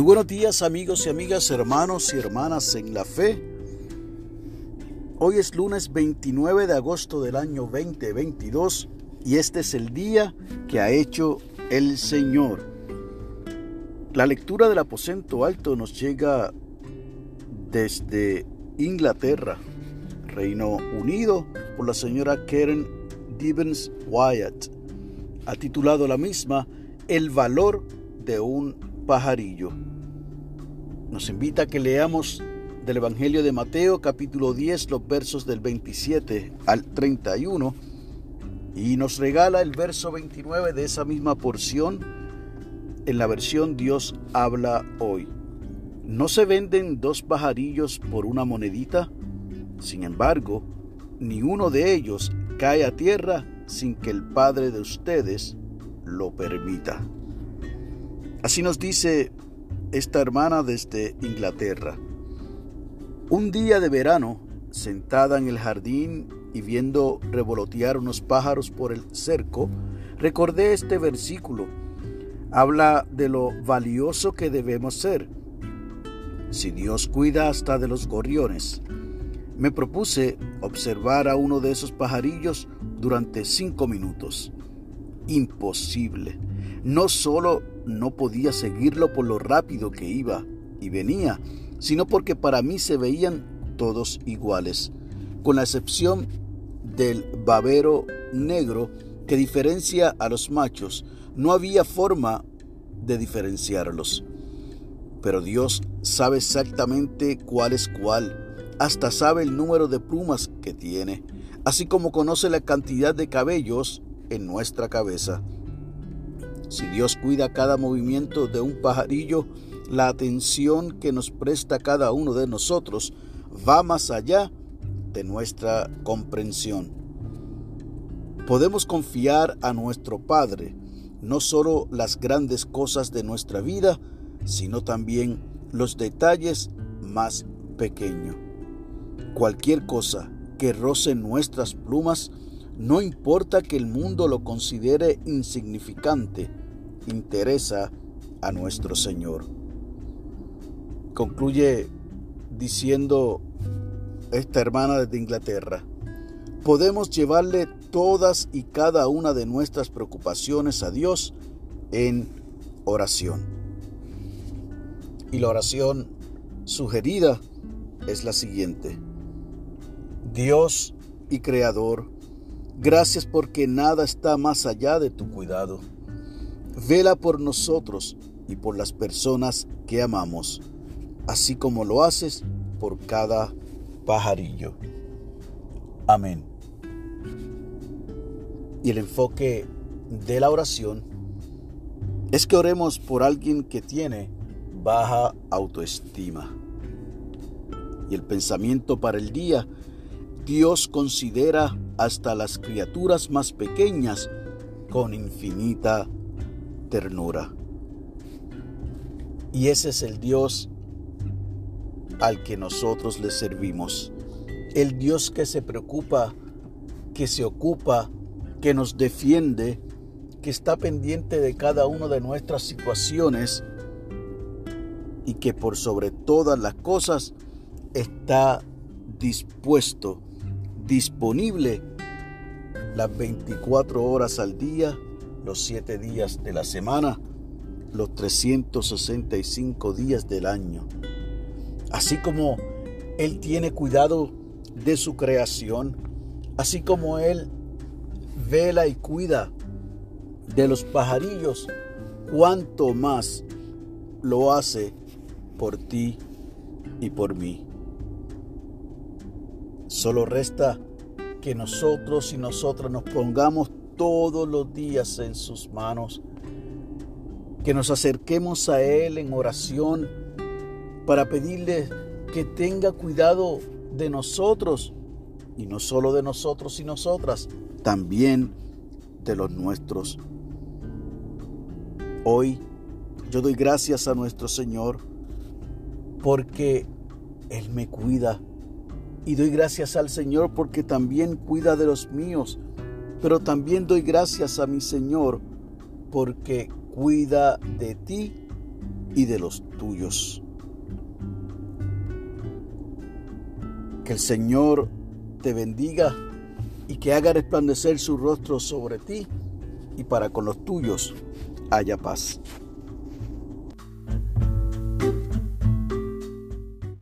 Muy buenos días amigos y amigas, hermanos y hermanas en la fe. Hoy es lunes 29 de agosto del año 2022 y este es el día que ha hecho el Señor. La lectura del aposento alto nos llega desde Inglaterra, Reino Unido, por la señora Karen Gibbons Wyatt. Ha titulado la misma El valor de un pajarillo. Nos invita a que leamos del Evangelio de Mateo capítulo 10 los versos del 27 al 31 y nos regala el verso 29 de esa misma porción en la versión Dios habla hoy. ¿No se venden dos pajarillos por una monedita? Sin embargo, ni uno de ellos cae a tierra sin que el Padre de ustedes lo permita. Así nos dice esta hermana desde Inglaterra. Un día de verano, sentada en el jardín y viendo revolotear unos pájaros por el cerco, recordé este versículo. Habla de lo valioso que debemos ser. Si Dios cuida hasta de los gorriones. Me propuse observar a uno de esos pajarillos durante cinco minutos. Imposible. No solo no podía seguirlo por lo rápido que iba y venía, sino porque para mí se veían todos iguales, con la excepción del babero negro que diferencia a los machos. No había forma de diferenciarlos. Pero Dios sabe exactamente cuál es cuál, hasta sabe el número de plumas que tiene, así como conoce la cantidad de cabellos en nuestra cabeza. Si Dios cuida cada movimiento de un pajarillo, la atención que nos presta cada uno de nosotros va más allá de nuestra comprensión. Podemos confiar a nuestro Padre no solo las grandes cosas de nuestra vida, sino también los detalles más pequeños. Cualquier cosa que roce nuestras plumas, no importa que el mundo lo considere insignificante, interesa a nuestro Señor. Concluye diciendo esta hermana de Inglaterra, podemos llevarle todas y cada una de nuestras preocupaciones a Dios en oración. Y la oración sugerida es la siguiente. Dios y Creador, gracias porque nada está más allá de tu cuidado. Vela por nosotros y por las personas que amamos, así como lo haces por cada pajarillo. Amén. Y el enfoque de la oración es que oremos por alguien que tiene baja autoestima. Y el pensamiento para el día, Dios considera hasta las criaturas más pequeñas con infinita ternura. Y ese es el Dios al que nosotros le servimos. El Dios que se preocupa, que se ocupa, que nos defiende, que está pendiente de cada una de nuestras situaciones y que por sobre todas las cosas está dispuesto, disponible las 24 horas al día los siete días de la semana, los 365 días del año. Así como Él tiene cuidado de su creación, así como Él vela y cuida de los pajarillos, cuanto más lo hace por ti y por mí. Solo resta que nosotros y nosotras nos pongamos todos los días en sus manos. Que nos acerquemos a Él en oración para pedirle que tenga cuidado de nosotros y no solo de nosotros y nosotras, también de los nuestros. Hoy yo doy gracias a nuestro Señor porque Él me cuida. Y doy gracias al Señor porque también cuida de los míos pero también doy gracias a mi Señor porque cuida de ti y de los tuyos. Que el Señor te bendiga y que haga resplandecer su rostro sobre ti y para con los tuyos haya paz.